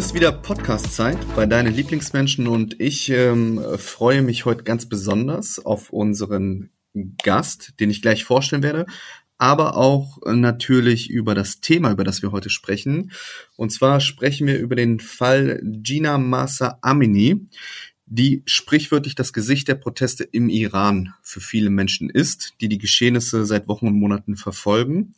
Ist wieder Podcast-Zeit bei deinen Lieblingsmenschen und ich ähm, freue mich heute ganz besonders auf unseren Gast, den ich gleich vorstellen werde, aber auch natürlich über das Thema, über das wir heute sprechen. Und zwar sprechen wir über den Fall Gina Masa Amini, die sprichwörtlich das Gesicht der Proteste im Iran für viele Menschen ist, die die Geschehnisse seit Wochen und Monaten verfolgen.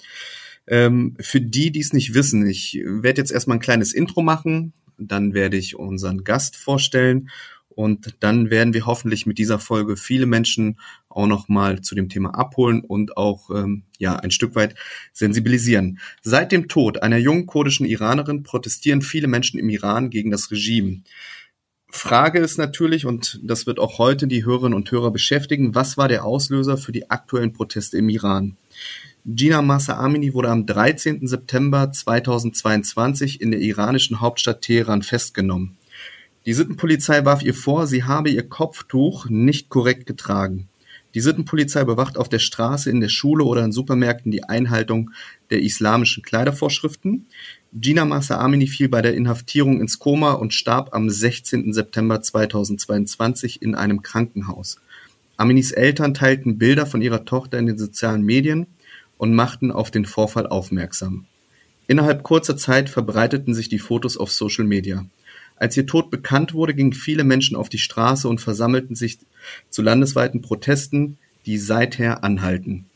Ähm, für die, die es nicht wissen, ich werde jetzt erstmal ein kleines Intro machen, dann werde ich unseren Gast vorstellen und dann werden wir hoffentlich mit dieser Folge viele Menschen auch nochmal zu dem Thema abholen und auch ähm, ja ein Stück weit sensibilisieren. Seit dem Tod einer jungen kurdischen Iranerin protestieren viele Menschen im Iran gegen das Regime. Frage ist natürlich, und das wird auch heute die Hörerinnen und Hörer beschäftigen, was war der Auslöser für die aktuellen Proteste im Iran? Gina Masa Amini wurde am 13. September 2022 in der iranischen Hauptstadt Teheran festgenommen. Die Sittenpolizei warf ihr vor, sie habe ihr Kopftuch nicht korrekt getragen. Die Sittenpolizei bewacht auf der Straße, in der Schule oder in Supermärkten die Einhaltung der islamischen Kleidervorschriften. Gina Masa Amini fiel bei der Inhaftierung ins Koma und starb am 16. September 2022 in einem Krankenhaus. Aminis Eltern teilten Bilder von ihrer Tochter in den sozialen Medien und machten auf den Vorfall aufmerksam. Innerhalb kurzer Zeit verbreiteten sich die Fotos auf Social Media. Als ihr Tod bekannt wurde, gingen viele Menschen auf die Straße und versammelten sich zu landesweiten Protesten, die seither anhalten.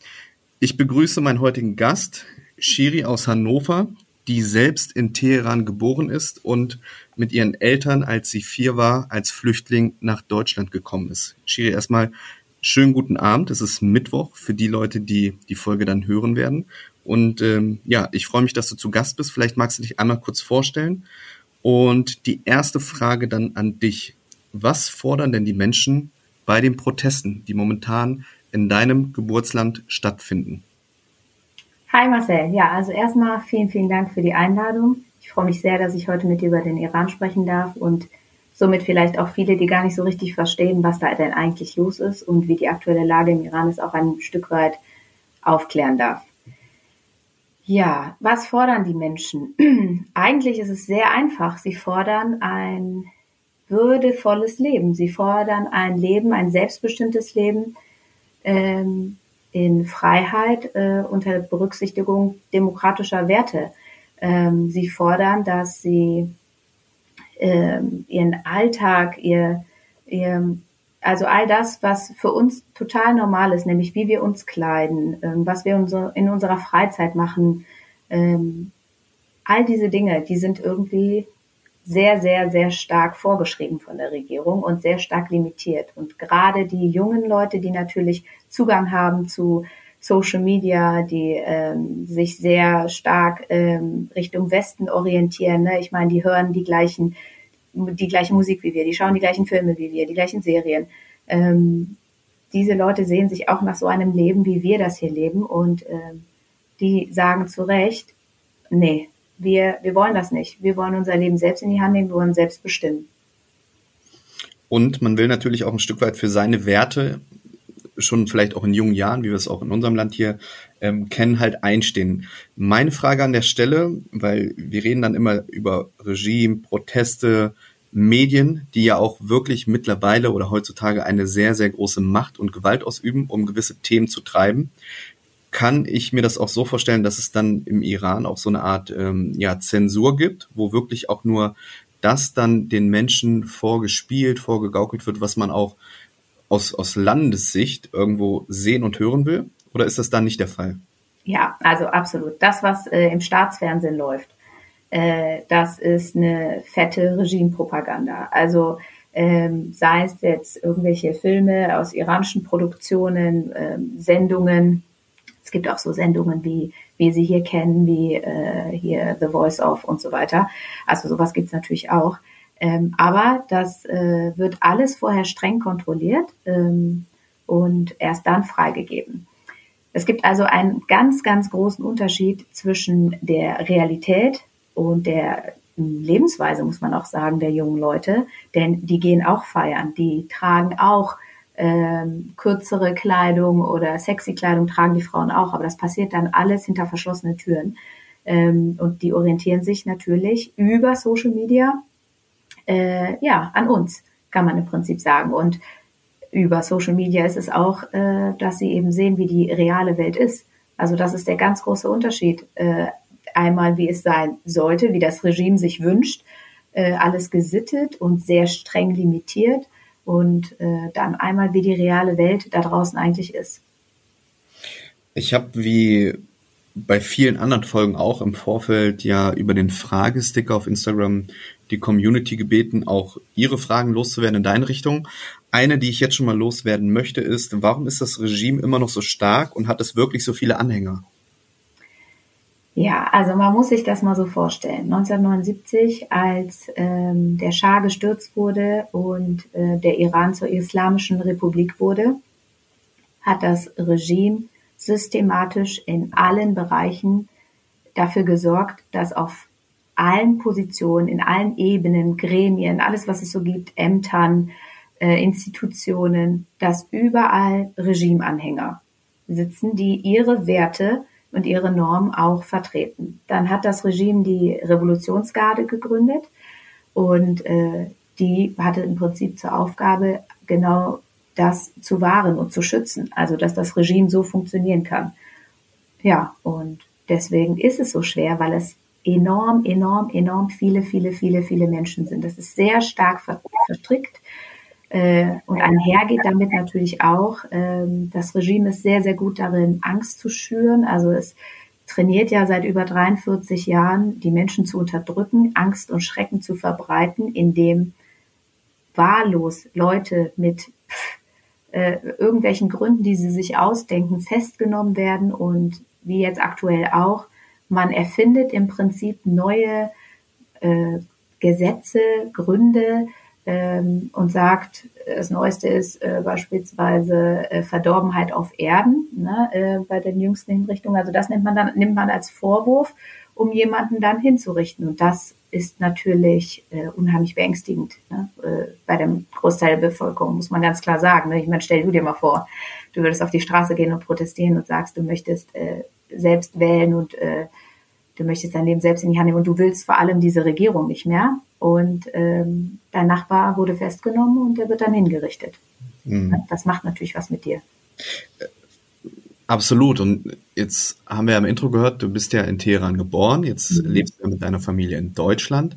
Ich begrüße meinen heutigen Gast, Shiri aus Hannover, die selbst in Teheran geboren ist und mit ihren Eltern, als sie vier war, als Flüchtling nach Deutschland gekommen ist. Shiri, erstmal schönen guten Abend. Es ist Mittwoch für die Leute, die die Folge dann hören werden. Und ähm, ja, ich freue mich, dass du zu Gast bist. Vielleicht magst du dich einmal kurz vorstellen und die erste Frage dann an dich. Was fordern denn die Menschen bei den Protesten, die momentan in deinem Geburtsland stattfinden? Hi Marcel. Ja, also erstmal vielen, vielen Dank für die Einladung. Ich freue mich sehr, dass ich heute mit dir über den Iran sprechen darf und somit vielleicht auch viele, die gar nicht so richtig verstehen, was da denn eigentlich los ist und wie die aktuelle Lage im Iran ist, auch ein Stück weit aufklären darf. Ja, was fordern die Menschen? Eigentlich ist es sehr einfach. Sie fordern ein würdevolles Leben. Sie fordern ein Leben, ein selbstbestimmtes Leben ähm, in Freiheit äh, unter Berücksichtigung demokratischer Werte. Ähm, sie fordern, dass sie ähm, ihren Alltag, ihr, ihr also all das, was für uns total normal ist, nämlich wie wir uns kleiden, ähm, was wir in unserer Freizeit machen, ähm, all diese Dinge, die sind irgendwie sehr, sehr, sehr stark vorgeschrieben von der Regierung und sehr stark limitiert. Und gerade die jungen Leute, die natürlich Zugang haben zu Social Media, die ähm, sich sehr stark ähm, Richtung Westen orientieren. Ne? Ich meine, die hören die gleichen die gleiche Musik wie wir, die schauen die gleichen Filme wie wir, die gleichen Serien. Ähm, diese Leute sehen sich auch nach so einem Leben, wie wir das hier leben und ähm, die sagen zu Recht, nee, wir, wir wollen das nicht. Wir wollen unser Leben selbst in die Hand nehmen, wir wollen selbst bestimmen. Und man will natürlich auch ein Stück weit für seine Werte schon vielleicht auch in jungen Jahren, wie wir es auch in unserem Land hier ähm, kennen, halt einstehen. Meine Frage an der Stelle, weil wir reden dann immer über Regime, Proteste, Medien, die ja auch wirklich mittlerweile oder heutzutage eine sehr, sehr große Macht und Gewalt ausüben, um gewisse Themen zu treiben. Kann ich mir das auch so vorstellen, dass es dann im Iran auch so eine Art ähm, ja, Zensur gibt, wo wirklich auch nur das dann den Menschen vorgespielt, vorgegaukelt wird, was man auch aus, aus Landessicht irgendwo sehen und hören will? Oder ist das dann nicht der Fall? Ja, also absolut. Das, was äh, im Staatsfernsehen läuft, äh, das ist eine fette Regimepropaganda. Also ähm, sei es jetzt irgendwelche Filme aus iranischen Produktionen, ähm, Sendungen. Es gibt auch so Sendungen wie wie Sie hier kennen, wie äh, hier The Voice of und so weiter. Also sowas gibt's natürlich auch. Ähm, aber das äh, wird alles vorher streng kontrolliert ähm, und erst dann freigegeben. Es gibt also einen ganz, ganz großen Unterschied zwischen der Realität und der Lebensweise, muss man auch sagen, der jungen Leute. Denn die gehen auch feiern, die tragen auch ähm, kürzere Kleidung oder sexy Kleidung tragen die Frauen auch, aber das passiert dann alles hinter verschlossenen Türen. Ähm, und die orientieren sich natürlich über Social Media äh, ja an uns, kann man im Prinzip sagen. Und über Social Media ist es auch, äh, dass sie eben sehen, wie die reale Welt ist. Also das ist der ganz große Unterschied. Äh, einmal, wie es sein sollte, wie das Regime sich wünscht, äh, alles gesittet und sehr streng limitiert und äh, dann einmal, wie die reale Welt da draußen eigentlich ist. Ich habe wie bei vielen anderen Folgen auch im Vorfeld ja über den Fragesticker auf Instagram die Community gebeten, auch ihre Fragen loszuwerden in deine Richtung. Eine, die ich jetzt schon mal loswerden möchte, ist, warum ist das Regime immer noch so stark und hat es wirklich so viele Anhänger? Ja, also man muss sich das mal so vorstellen. 1979, als ähm, der Schah gestürzt wurde und äh, der Iran zur Islamischen Republik wurde, hat das Regime systematisch in allen Bereichen dafür gesorgt, dass auf allen Positionen, in allen Ebenen, Gremien, alles, was es so gibt, Ämtern, äh, Institutionen, dass überall Regimeanhänger sitzen, die ihre Werte und ihre Normen auch vertreten. Dann hat das Regime die Revolutionsgarde gegründet und äh, die hatte im Prinzip zur Aufgabe, genau das zu wahren und zu schützen. Also, dass das Regime so funktionieren kann. Ja, und deswegen ist es so schwer, weil es enorm, enorm, enorm viele, viele, viele, viele Menschen sind. Das ist sehr stark verstrickt. Äh, und einhergeht damit natürlich auch, ähm, das Regime ist sehr, sehr gut darin, Angst zu schüren. Also es trainiert ja seit über 43 Jahren, die Menschen zu unterdrücken, Angst und Schrecken zu verbreiten, indem wahllos Leute mit äh, irgendwelchen Gründen, die sie sich ausdenken, festgenommen werden und wie jetzt aktuell auch, man erfindet im Prinzip neue äh, Gesetze, Gründe ähm, und sagt, das Neueste ist äh, beispielsweise äh, Verdorbenheit auf Erden ne, äh, bei den jüngsten Hinrichtungen. Also das nimmt man dann nimmt man als Vorwurf, um jemanden dann hinzurichten. Und das ist natürlich äh, unheimlich beängstigend ne? äh, bei dem Großteil der Bevölkerung, muss man ganz klar sagen. Ne? Ich meine, stell du dir mal vor, du würdest auf die Straße gehen und protestieren und sagst, du möchtest äh, selbst wählen und äh, du möchtest dein Leben selbst in die Hand nehmen und du willst vor allem diese Regierung nicht mehr. Und ähm, dein Nachbar wurde festgenommen und der wird dann hingerichtet. Mhm. Das macht natürlich was mit dir. Absolut. Und jetzt haben wir ja im Intro gehört, du bist ja in Teheran geboren, jetzt mhm. lebst du mit deiner Familie in Deutschland.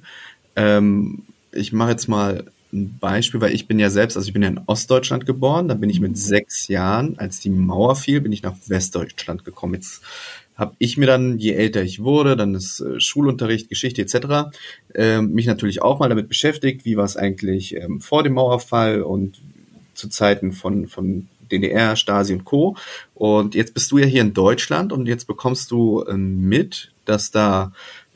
Ähm, ich mache jetzt mal ein Beispiel, weil ich bin ja selbst, also ich bin ja in Ostdeutschland geboren, dann bin ich mit mhm. sechs Jahren, als die Mauer fiel, bin ich nach Westdeutschland gekommen. Jetzt habe ich mir dann, je älter ich wurde, dann ist äh, Schulunterricht, Geschichte etc., äh, mich natürlich auch mal damit beschäftigt, wie war es eigentlich ähm, vor dem Mauerfall und zu Zeiten von, von DDR, Stasi und Co. Und jetzt bist du ja hier in Deutschland und jetzt bekommst du ähm, mit, dass da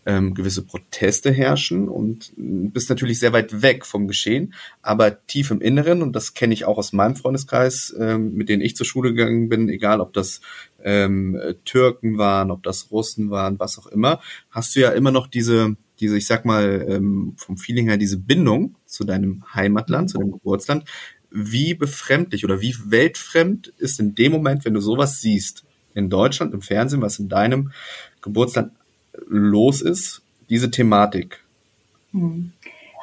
ähm, gewisse Proteste herrschen und bist natürlich sehr weit weg vom Geschehen, aber tief im Inneren, und das kenne ich auch aus meinem Freundeskreis, ähm, mit denen ich zur Schule gegangen bin, egal ob das ähm, Türken waren, ob das Russen waren, was auch immer, hast du ja immer noch diese, diese, ich sag mal, ähm, vom Feeling her, diese Bindung zu deinem Heimatland, zu deinem Geburtsland, wie befremdlich oder wie weltfremd ist in dem Moment, wenn du sowas siehst, in Deutschland, im Fernsehen, was in deinem Geburtsland los ist, diese Thematik? Hm.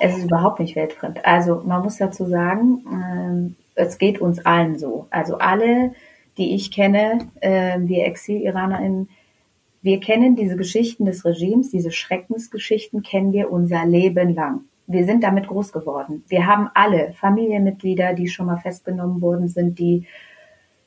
Es ist überhaupt nicht weltfremd. Also man muss dazu sagen, ähm, es geht uns allen so. Also alle, die ich kenne, äh, wir Exil-IranerInnen, wir kennen diese Geschichten des Regimes, diese Schreckensgeschichten kennen wir unser Leben lang wir sind damit groß geworden. Wir haben alle Familienmitglieder, die schon mal festgenommen worden sind, die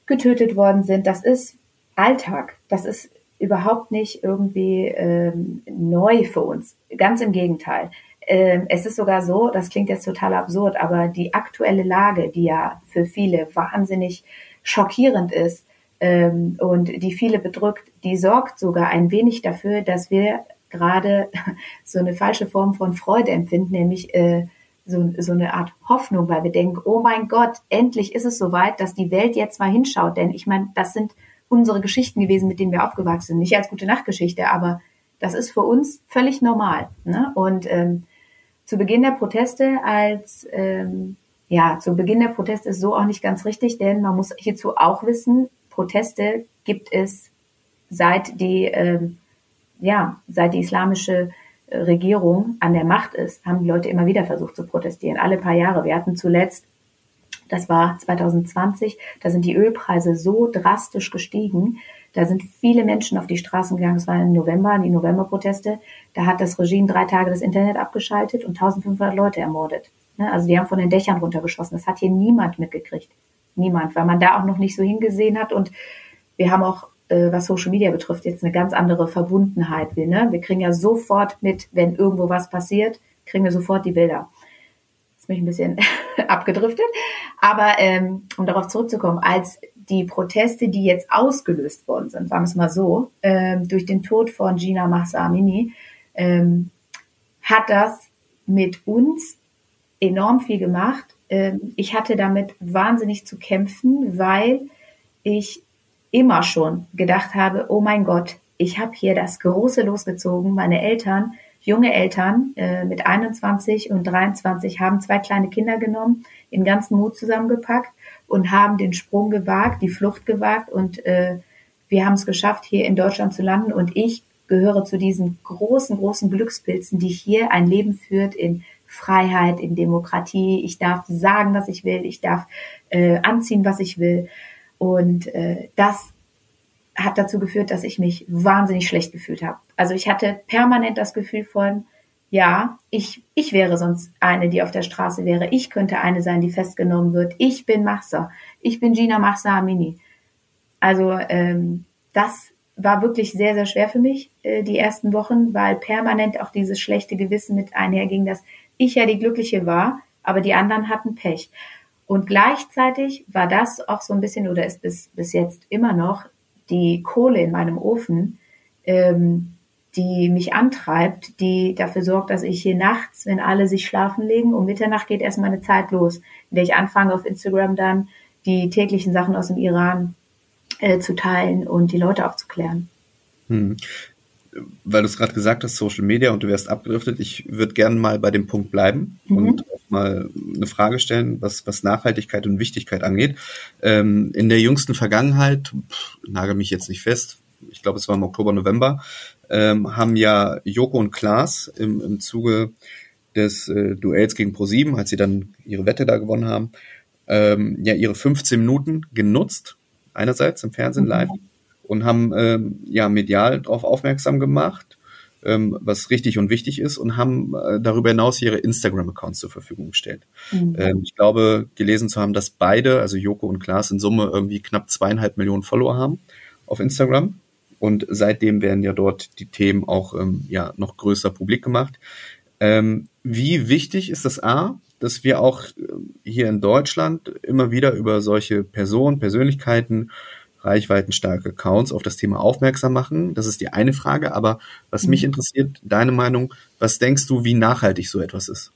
getötet worden sind. Das ist Alltag. Das ist überhaupt nicht irgendwie ähm, neu für uns. Ganz im Gegenteil. Ähm, es ist sogar so, das klingt jetzt total absurd, aber die aktuelle Lage, die ja für viele wahnsinnig schockierend ist ähm, und die viele bedrückt, die sorgt sogar ein wenig dafür, dass wir gerade so eine falsche Form von Freude empfinden, nämlich äh, so, so eine Art Hoffnung, weil wir denken, oh mein Gott, endlich ist es soweit, dass die Welt jetzt mal hinschaut. Denn ich meine, das sind unsere Geschichten gewesen, mit denen wir aufgewachsen sind. Nicht als gute Nachtgeschichte, aber das ist für uns völlig normal. Ne? Und ähm, zu Beginn der Proteste als ähm, ja, zu Beginn der Proteste ist so auch nicht ganz richtig, denn man muss hierzu auch wissen, Proteste gibt es seit die ähm, ja, seit die islamische äh, Regierung an der Macht ist, haben die Leute immer wieder versucht zu protestieren. Alle paar Jahre. Wir hatten zuletzt, das war 2020, da sind die Ölpreise so drastisch gestiegen. Da sind viele Menschen auf die Straßen gegangen. Es war im November, die Novemberproteste. Da hat das Regime drei Tage das Internet abgeschaltet und 1500 Leute ermordet. Ne, also die haben von den Dächern runtergeschossen. Das hat hier niemand mitgekriegt. Niemand, weil man da auch noch nicht so hingesehen hat. Und wir haben auch, äh, was Social Media betrifft, jetzt eine ganz andere Verbundenheit. Wir, ne? wir kriegen ja sofort mit, wenn irgendwo was passiert, kriegen wir sofort die Bilder. Jetzt bin ich ein bisschen abgedriftet. Aber ähm, um darauf zurückzukommen, als die Proteste, die jetzt ausgelöst worden sind, sagen wir es mal so, ähm, durch den Tod von Gina Mahsa Amini, ähm, hat das mit uns enorm viel gemacht. Ähm, ich hatte damit wahnsinnig zu kämpfen, weil ich immer schon gedacht habe, oh mein Gott, ich habe hier das Große losgezogen. Meine Eltern, junge Eltern äh, mit 21 und 23, haben zwei kleine Kinder genommen, in ganzen Mut zusammengepackt und haben den Sprung gewagt, die Flucht gewagt und äh, wir haben es geschafft, hier in Deutschland zu landen und ich gehöre zu diesen großen, großen Glückspilzen, die hier ein Leben führt in Freiheit, in Demokratie. Ich darf sagen, was ich will. Ich darf äh, anziehen, was ich will. Und äh, das hat dazu geführt, dass ich mich wahnsinnig schlecht gefühlt habe. Also ich hatte permanent das Gefühl von, ja, ich, ich wäre sonst eine, die auf der Straße wäre. Ich könnte eine sein, die festgenommen wird. Ich bin Machsa. Ich bin Gina Machsa Amini. Also ähm, das war wirklich sehr, sehr schwer für mich, äh, die ersten Wochen, weil permanent auch dieses schlechte Gewissen mit einherging, dass ich ja die Glückliche war, aber die anderen hatten Pech. Und gleichzeitig war das auch so ein bisschen oder ist bis, bis jetzt immer noch die Kohle in meinem Ofen, ähm, die mich antreibt, die dafür sorgt, dass ich hier nachts, wenn alle sich schlafen legen, um Mitternacht geht erst meine Zeit los, in der ich anfange auf Instagram dann die täglichen Sachen aus dem Iran äh, zu teilen und die Leute aufzuklären. Hm weil du es gerade gesagt hast, Social Media und du wärst abgedriftet, ich würde gerne mal bei dem Punkt bleiben mhm. und mal eine Frage stellen, was, was Nachhaltigkeit und Wichtigkeit angeht. Ähm, in der jüngsten Vergangenheit, pff, nagel mich jetzt nicht fest, ich glaube es war im Oktober, November, ähm, haben ja Joko und Klaas im, im Zuge des äh, Duells gegen ProSieben, als sie dann ihre Wette da gewonnen haben, ähm, ja ihre 15 Minuten genutzt, einerseits im Fernsehen mhm. live und haben ähm, ja medial darauf aufmerksam gemacht, ähm, was richtig und wichtig ist und haben äh, darüber hinaus ihre Instagram-Accounts zur Verfügung gestellt. Mhm. Ähm, ich glaube, gelesen zu haben, dass beide, also Joko und Klaas in Summe irgendwie knapp zweieinhalb Millionen Follower haben auf Instagram. Und seitdem werden ja dort die Themen auch ähm, ja noch größer publik gemacht. Ähm, wie wichtig ist das A, dass wir auch äh, hier in Deutschland immer wieder über solche Personen, Persönlichkeiten reichweitenstarke Accounts auf das Thema aufmerksam machen. Das ist die eine Frage. Aber was mich mhm. interessiert, deine Meinung, was denkst du, wie nachhaltig so etwas ist?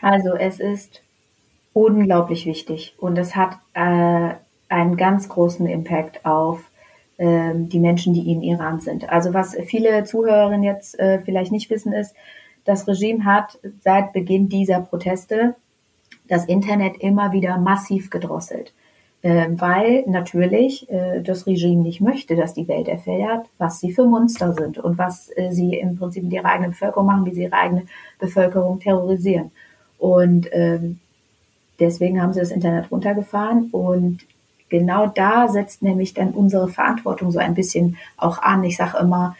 Also es ist unglaublich wichtig und es hat äh, einen ganz großen Impact auf äh, die Menschen, die in Iran sind. Also was viele Zuhörerinnen jetzt äh, vielleicht nicht wissen, ist, das Regime hat seit Beginn dieser Proteste das Internet immer wieder massiv gedrosselt weil natürlich äh, das Regime nicht möchte, dass die Welt erfährt, was sie für Monster sind und was äh, sie im Prinzip mit ihrer eigenen Bevölkerung machen, wie sie ihre eigene Bevölkerung terrorisieren. Und ähm, deswegen haben sie das Internet runtergefahren und genau da setzt nämlich dann unsere Verantwortung so ein bisschen auch an. Ich sage immer,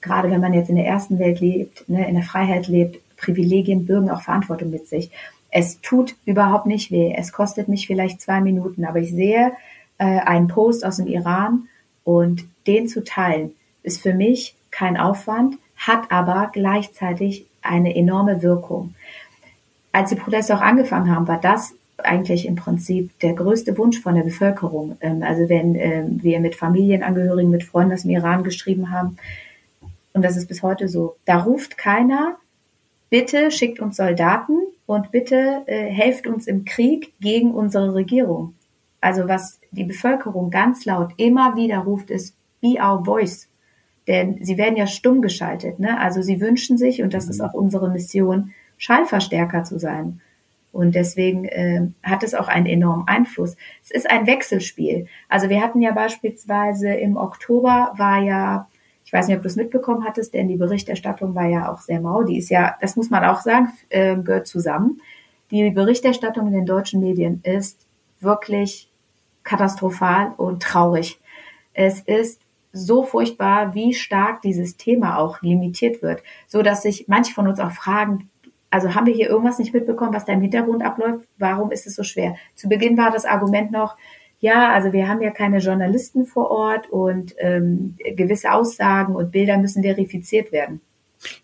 gerade wenn man jetzt in der ersten Welt lebt, ne, in der Freiheit lebt, Privilegien bürgen auch Verantwortung mit sich. Es tut überhaupt nicht weh. Es kostet mich vielleicht zwei Minuten, aber ich sehe äh, einen Post aus dem Iran und den zu teilen ist für mich kein Aufwand, hat aber gleichzeitig eine enorme Wirkung. Als die Proteste auch angefangen haben, war das eigentlich im Prinzip der größte Wunsch von der Bevölkerung. Ähm, also wenn ähm, wir mit Familienangehörigen, mit Freunden aus dem Iran geschrieben haben, und das ist bis heute so, da ruft keiner, bitte schickt uns Soldaten, und bitte äh, helft uns im Krieg gegen unsere Regierung. Also was die Bevölkerung ganz laut immer wieder ruft, ist Be our voice. Denn sie werden ja stumm geschaltet. Ne? Also sie wünschen sich, und das ist auch unsere Mission, Schallverstärker zu sein. Und deswegen äh, hat es auch einen enormen Einfluss. Es ist ein Wechselspiel. Also wir hatten ja beispielsweise im Oktober war ja weiß nicht, ob du es mitbekommen hattest, denn die Berichterstattung war ja auch sehr mau. Die ist ja, das muss man auch sagen, äh, gehört zusammen. Die Berichterstattung in den deutschen Medien ist wirklich katastrophal und traurig. Es ist so furchtbar, wie stark dieses Thema auch limitiert wird, so dass sich manche von uns auch fragen, also haben wir hier irgendwas nicht mitbekommen, was da im Hintergrund abläuft? Warum ist es so schwer? Zu Beginn war das Argument noch, ja, also wir haben ja keine Journalisten vor Ort und ähm, gewisse Aussagen und Bilder müssen verifiziert werden.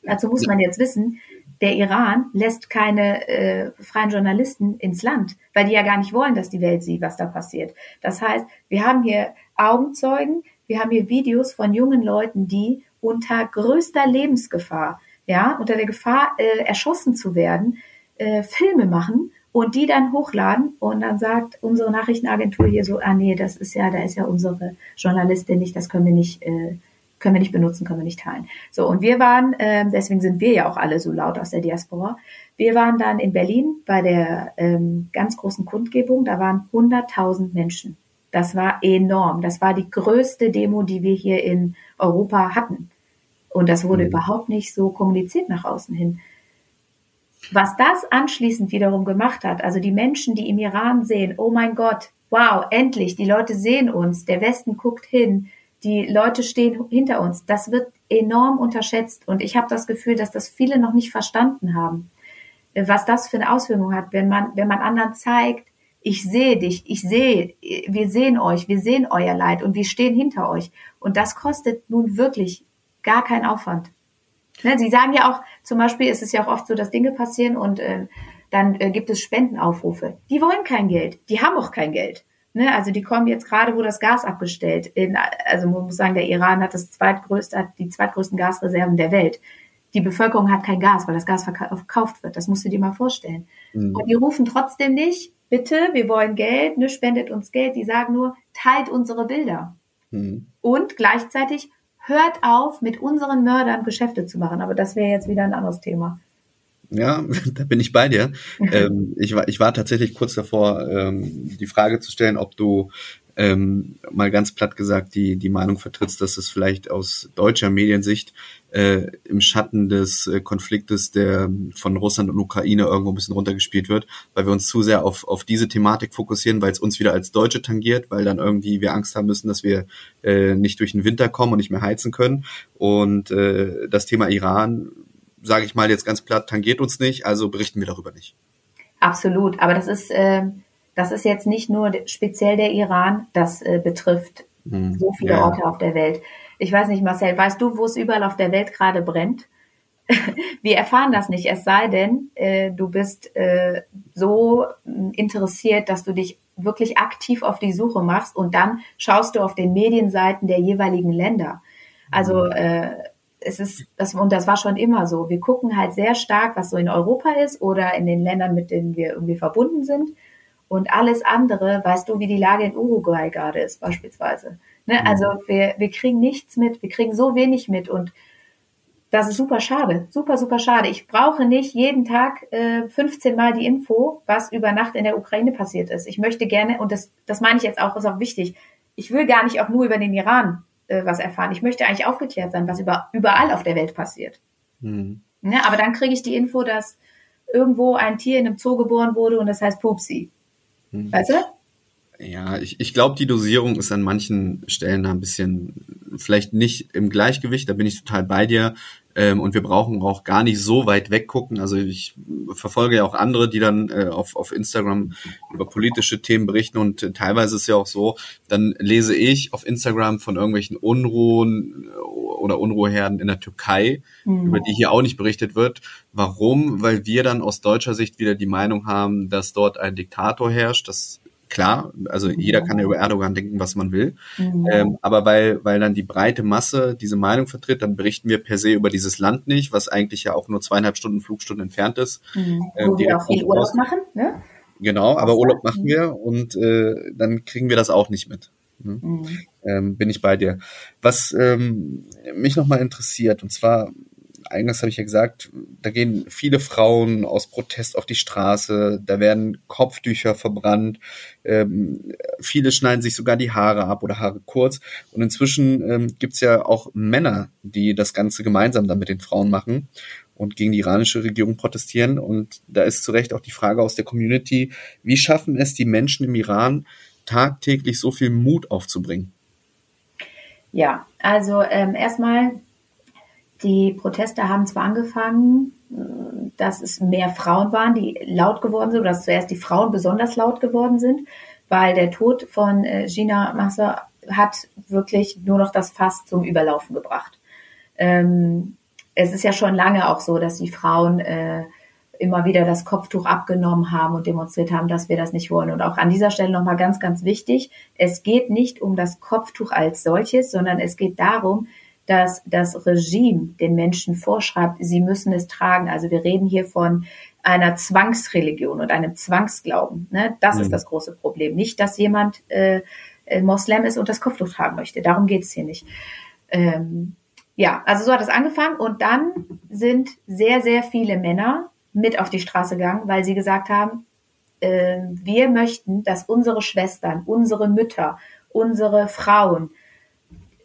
Dazu muss man jetzt wissen, der Iran lässt keine äh, freien Journalisten ins Land, weil die ja gar nicht wollen, dass die Welt sieht, was da passiert. Das heißt, wir haben hier Augenzeugen, wir haben hier Videos von jungen Leuten, die unter größter Lebensgefahr, ja, unter der Gefahr, äh, erschossen zu werden, äh, Filme machen und die dann hochladen und dann sagt unsere Nachrichtenagentur hier so, ah nee, das ist ja, da ist ja unsere Journalistin nicht, das können wir nicht, äh, können wir nicht benutzen, können wir nicht teilen. So, und wir waren, äh, deswegen sind wir ja auch alle so laut aus der Diaspora, wir waren dann in Berlin bei der ähm, ganz großen Kundgebung, da waren 100.000 Menschen. Das war enorm. Das war die größte Demo, die wir hier in Europa hatten. Und das wurde mhm. überhaupt nicht so kommuniziert nach außen hin. Was das anschließend wiederum gemacht hat, also die Menschen, die im Iran sehen, oh mein Gott, wow, endlich, die Leute sehen uns, der Westen guckt hin, die Leute stehen hinter uns, das wird enorm unterschätzt. Und ich habe das Gefühl, dass das viele noch nicht verstanden haben, was das für eine Auswirkung hat, wenn man, wenn man anderen zeigt, ich sehe dich, ich sehe, wir sehen euch, wir sehen euer Leid und wir stehen hinter euch. Und das kostet nun wirklich gar keinen Aufwand. Ne, Sie sagen ja auch, zum Beispiel ist es ja auch oft so, dass Dinge passieren und äh, dann äh, gibt es Spendenaufrufe. Die wollen kein Geld, die haben auch kein Geld. Ne, also die kommen jetzt gerade, wo das Gas abgestellt. In, also man muss sagen, der Iran hat das zweitgrößte, hat die zweitgrößten Gasreserven der Welt. Die Bevölkerung hat kein Gas, weil das Gas verkauft wird. Das musst du dir mal vorstellen. Mhm. Und die rufen trotzdem nicht, bitte, wir wollen Geld, ne, spendet uns Geld. Die sagen nur, teilt unsere Bilder. Mhm. Und gleichzeitig hört auf, mit unseren Mördern Geschäfte zu machen. Aber das wäre jetzt wieder ein anderes Thema. Ja, da bin ich bei dir. ähm, ich, war, ich war tatsächlich kurz davor, ähm, die Frage zu stellen, ob du ähm, mal ganz platt gesagt die, die Meinung vertrittst, dass es vielleicht aus deutscher Mediensicht äh, im Schatten des äh, Konfliktes, der von Russland und Ukraine irgendwo ein bisschen runtergespielt wird, weil wir uns zu sehr auf, auf diese Thematik fokussieren, weil es uns wieder als Deutsche tangiert, weil dann irgendwie wir Angst haben müssen, dass wir äh, nicht durch den Winter kommen und nicht mehr heizen können. Und äh, das Thema Iran, sage ich mal jetzt ganz platt, tangiert uns nicht, also berichten wir darüber nicht. Absolut, aber das ist äh, das ist jetzt nicht nur speziell der Iran, das äh, betrifft hm. so viele ja. Orte auf der Welt. Ich weiß nicht, Marcel, weißt du, wo es überall auf der Welt gerade brennt? Wir erfahren das nicht, es sei denn, äh, du bist äh, so hm, interessiert, dass du dich wirklich aktiv auf die Suche machst und dann schaust du auf den Medienseiten der jeweiligen Länder. Also hm. äh, es ist, das, und das war schon immer so. Wir gucken halt sehr stark, was so in Europa ist oder in den Ländern, mit denen wir irgendwie verbunden sind. Und alles andere, weißt du, wie die Lage in Uruguay gerade ist, beispielsweise. Ne? Mhm. Also wir, wir kriegen nichts mit, wir kriegen so wenig mit und das ist super schade, super, super schade. Ich brauche nicht jeden Tag äh, 15 Mal die Info, was über Nacht in der Ukraine passiert ist. Ich möchte gerne, und das, das meine ich jetzt auch, ist auch wichtig, ich will gar nicht auch nur über den Iran äh, was erfahren. Ich möchte eigentlich aufgeklärt sein, was über, überall auf der Welt passiert. Mhm. Ne? Aber dann kriege ich die Info, dass irgendwo ein Tier in einem Zoo geboren wurde und das heißt Pupsi. Hm. Weißt du? Ja, ich, ich glaube, die Dosierung ist an manchen Stellen da ein bisschen vielleicht nicht im Gleichgewicht, da bin ich total bei dir. Ähm, und wir brauchen auch gar nicht so weit weggucken. Also ich verfolge ja auch andere, die dann äh, auf, auf Instagram über politische Themen berichten und äh, teilweise ist ja auch so, dann lese ich auf Instagram von irgendwelchen Unruhen äh, oder Unruheherden in der Türkei, mhm. über die hier auch nicht berichtet wird. Warum? Weil wir dann aus deutscher Sicht wieder die Meinung haben, dass dort ein Diktator herrscht. Das klar, also jeder kann ja über Erdogan denken, was man will. Mhm. Ähm, aber weil, weil dann die breite Masse diese Meinung vertritt, dann berichten wir per se über dieses Land nicht, was eigentlich ja auch nur zweieinhalb Stunden Flugstunden entfernt ist. Mhm. Ähm, Wo wir auch viel Urlaub machen, ne? Genau, aber Urlaub machen wir und äh, dann kriegen wir das auch nicht mit. Ne? Mhm. Ähm, bin ich bei dir. Was ähm, mich nochmal interessiert, und zwar eingangs habe ich ja gesagt, da gehen viele Frauen aus Protest auf die Straße, da werden Kopftücher verbrannt, ähm, viele schneiden sich sogar die Haare ab oder Haare kurz. Und inzwischen ähm, gibt's ja auch Männer, die das Ganze gemeinsam dann mit den Frauen machen und gegen die iranische Regierung protestieren. Und da ist zu Recht auch die Frage aus der Community, wie schaffen es die Menschen im Iran, tagtäglich so viel Mut aufzubringen? Ja, also ähm, erstmal, die Proteste haben zwar angefangen, dass es mehr Frauen waren, die laut geworden sind, oder dass zuerst die Frauen besonders laut geworden sind, weil der Tod von äh, Gina Massa hat wirklich nur noch das Fass zum Überlaufen gebracht. Ähm, es ist ja schon lange auch so, dass die Frauen äh, immer wieder das Kopftuch abgenommen haben und demonstriert haben, dass wir das nicht wollen. Und auch an dieser Stelle nochmal ganz, ganz wichtig, es geht nicht um das Kopftuch als solches, sondern es geht darum, dass das Regime den Menschen vorschreibt, sie müssen es tragen. Also wir reden hier von einer Zwangsreligion und einem Zwangsglauben. Ne? Das mhm. ist das große Problem. Nicht, dass jemand äh, äh Moslem ist und das Kopftuch tragen möchte. Darum geht es hier nicht. Ähm, ja, also so hat es angefangen und dann sind sehr, sehr viele Männer mit auf die Straße gegangen, weil sie gesagt haben, äh, wir möchten, dass unsere Schwestern, unsere Mütter, unsere Frauen,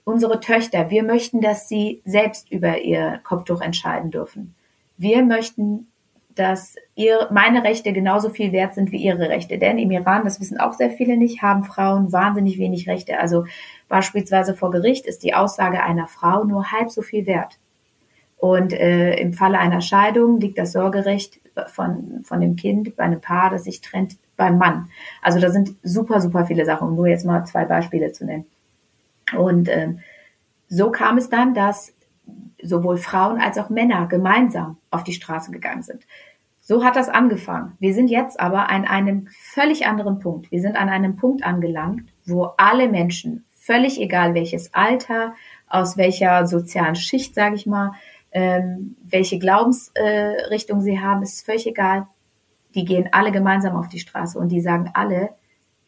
unsere Töchter, wir möchten, dass sie selbst über ihr Kopftuch entscheiden dürfen. Wir möchten, dass ihr, meine Rechte genauso viel wert sind wie ihre Rechte. Denn im Iran, das wissen auch sehr viele nicht, haben Frauen wahnsinnig wenig Rechte. Also beispielsweise vor Gericht ist die Aussage einer Frau nur halb so viel wert und äh, im Falle einer Scheidung liegt das Sorgerecht von, von dem Kind bei einem Paar, das sich trennt, beim Mann. Also da sind super, super viele Sachen, um nur jetzt mal zwei Beispiele zu nennen. Und ähm, so kam es dann, dass sowohl Frauen als auch Männer gemeinsam auf die Straße gegangen sind. So hat das angefangen. Wir sind jetzt aber an einem völlig anderen Punkt. Wir sind an einem Punkt angelangt, wo alle Menschen, völlig egal welches Alter, aus welcher sozialen Schicht, sage ich mal, ähm, welche Glaubensrichtung äh, sie haben, ist völlig egal. Die gehen alle gemeinsam auf die Straße und die sagen alle,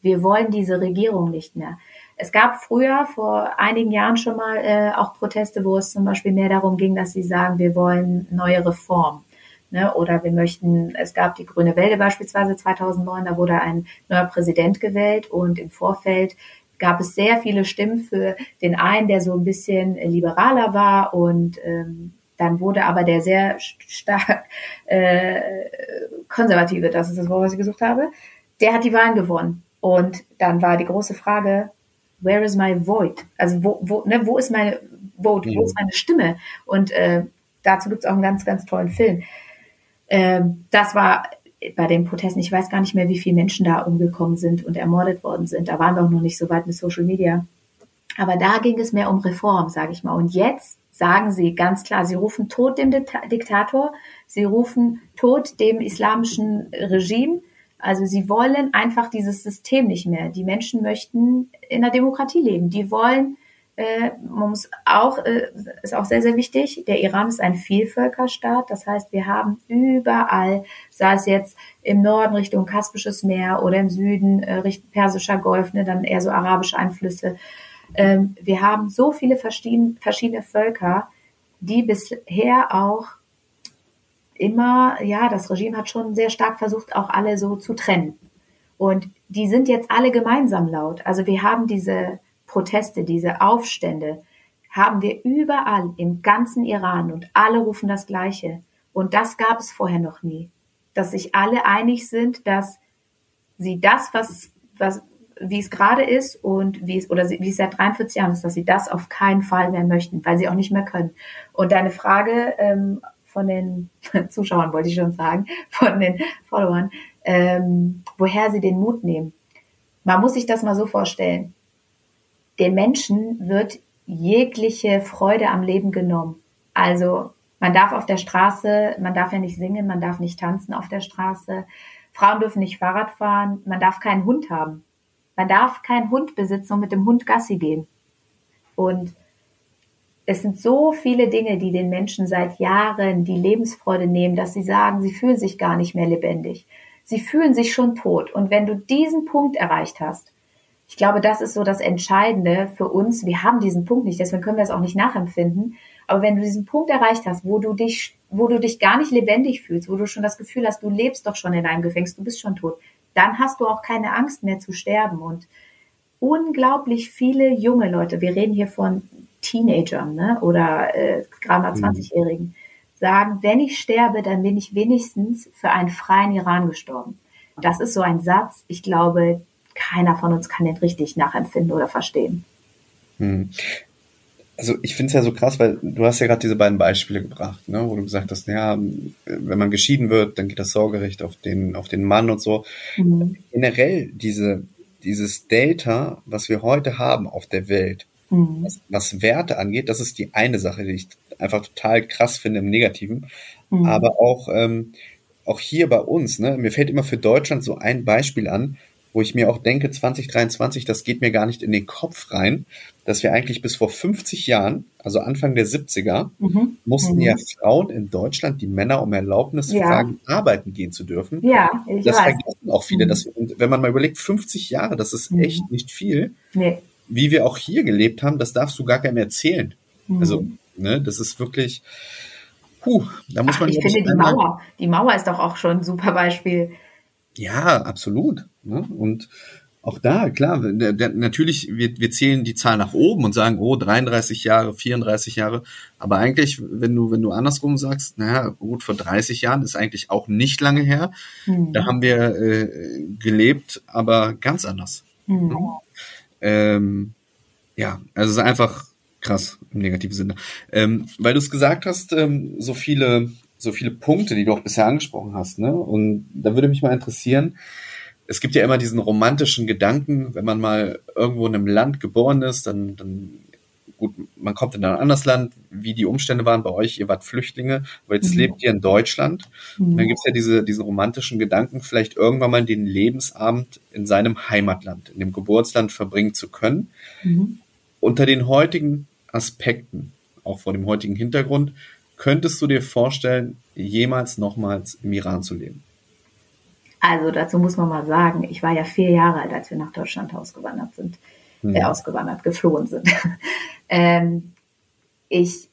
wir wollen diese Regierung nicht mehr. Es gab früher, vor einigen Jahren schon mal äh, auch Proteste, wo es zum Beispiel mehr darum ging, dass sie sagen, wir wollen neue Reformen. Ne? Oder wir möchten, es gab die Grüne Welle beispielsweise 2009, da wurde ein neuer Präsident gewählt und im Vorfeld gab es sehr viele Stimmen für den einen, der so ein bisschen liberaler war und ähm, dann wurde aber der sehr stark äh, konservative, das ist das Wort, was ich gesucht habe, der hat die Wahlen gewonnen. Und dann war die große Frage, where is my vote? Also wo, wo, ne, wo ist meine Vote, wo ist meine Stimme? Und äh, dazu gibt es auch einen ganz, ganz tollen Film. Ähm, das war bei den Protesten, ich weiß gar nicht mehr, wie viele Menschen da umgekommen sind und ermordet worden sind. Da waren wir auch noch nicht so weit mit Social Media. Aber da ging es mehr um Reform, sage ich mal. Und jetzt sagen sie ganz klar, sie rufen Tod dem Diktator, sie rufen Tod dem islamischen Regime. Also sie wollen einfach dieses System nicht mehr. Die Menschen möchten in der Demokratie leben. Die wollen, äh, man muss auch, äh, ist auch sehr, sehr wichtig, der Iran ist ein Vielvölkerstaat. Das heißt, wir haben überall, sei es jetzt im Norden Richtung Kaspisches Meer oder im Süden äh, Richtung Persischer Golf, ne, dann eher so arabische Einflüsse, ähm, wir haben so viele verschiedene Völker, die bisher auch immer, ja, das Regime hat schon sehr stark versucht, auch alle so zu trennen. Und die sind jetzt alle gemeinsam laut. Also wir haben diese Proteste, diese Aufstände, haben wir überall im ganzen Iran und alle rufen das Gleiche. Und das gab es vorher noch nie. Dass sich alle einig sind, dass sie das, was, was, wie es gerade ist und wie es, oder wie es seit 43 Jahren ist, dass sie das auf keinen Fall mehr möchten, weil sie auch nicht mehr können. Und deine Frage ähm, von den Zuschauern, wollte ich schon sagen, von den Followern, ähm, woher sie den Mut nehmen. Man muss sich das mal so vorstellen. Den Menschen wird jegliche Freude am Leben genommen. Also man darf auf der Straße, man darf ja nicht singen, man darf nicht tanzen auf der Straße. Frauen dürfen nicht Fahrrad fahren, man darf keinen Hund haben. Man darf keinen Hund besitzen und mit dem Hund Gassi gehen. Und es sind so viele Dinge, die den Menschen seit Jahren die Lebensfreude nehmen, dass sie sagen, sie fühlen sich gar nicht mehr lebendig. Sie fühlen sich schon tot. Und wenn du diesen Punkt erreicht hast, ich glaube, das ist so das Entscheidende für uns. Wir haben diesen Punkt nicht, deswegen können wir es auch nicht nachempfinden. Aber wenn du diesen Punkt erreicht hast, wo du dich, wo du dich gar nicht lebendig fühlst, wo du schon das Gefühl hast, du lebst doch schon in deinem Gefängnis, du bist schon tot, dann hast du auch keine Angst mehr zu sterben. Und unglaublich viele junge Leute, wir reden hier von Teenagern ne, oder äh, gerade mal 20-Jährigen, mhm. sagen, wenn ich sterbe, dann bin ich wenigstens für einen freien Iran gestorben. Das ist so ein Satz, ich glaube, keiner von uns kann den richtig nachempfinden oder verstehen. Hm. Also ich finde es ja so krass, weil du hast ja gerade diese beiden Beispiele gebracht, ne, wo du gesagt hast, ja, wenn man geschieden wird, dann geht das Sorgerecht auf den, auf den Mann und so. Mhm. Generell diese, dieses Delta, was wir heute haben auf der Welt, mhm. was, was, Werte angeht, das ist die eine Sache, die ich einfach total krass finde im Negativen. Mhm. Aber auch, ähm, auch hier bei uns, ne, mir fällt immer für Deutschland so ein Beispiel an, wo ich mir auch denke, 2023, das geht mir gar nicht in den Kopf rein, dass wir eigentlich bis vor 50 Jahren, also Anfang der 70er, mhm. mussten mhm. ja Frauen in Deutschland die Männer um Erlaubnis ja. fragen, arbeiten gehen zu dürfen. Ja, ich Das weiß. vergessen auch viele. Mhm. Dass, wenn man mal überlegt, 50 Jahre, das ist mhm. echt nicht viel. Nee. Wie wir auch hier gelebt haben, das darfst du gar keinem erzählen. Mhm. Also, ne, das ist wirklich, puh, da muss man. Ach, ich finde, die Mauer, die Mauer ist doch auch schon ein super Beispiel. Ja, absolut. Ne? Und auch da, klar, der, der, natürlich, wir, wir zählen die Zahl nach oben und sagen, oh, 33 Jahre, 34 Jahre. Aber eigentlich, wenn du, wenn du andersrum sagst, naja, gut, vor 30 Jahren ist eigentlich auch nicht lange her. Mhm. Da haben wir äh, gelebt, aber ganz anders. Mhm. Ähm, ja, also es ist einfach krass im negativen Sinne. Ähm, weil du es gesagt hast, ähm, so viele, so viele Punkte, die du auch bisher angesprochen hast, ne? Und da würde mich mal interessieren, es gibt ja immer diesen romantischen Gedanken, wenn man mal irgendwo in einem Land geboren ist, dann, dann gut, man kommt in ein anderes Land, wie die Umstände waren bei euch, ihr wart Flüchtlinge, aber jetzt mhm. lebt ihr in Deutschland. Mhm. Und dann gibt's ja diese, diesen romantischen Gedanken, vielleicht irgendwann mal den Lebensabend in seinem Heimatland, in dem Geburtsland verbringen zu können. Mhm. Unter den heutigen Aspekten, auch vor dem heutigen Hintergrund, könntest du dir vorstellen, jemals nochmals im Iran zu leben? Also dazu muss man mal sagen, ich war ja vier Jahre alt, als wir nach Deutschland ausgewandert sind, mhm. äh, ausgewandert, geflohen sind. Ähm, ich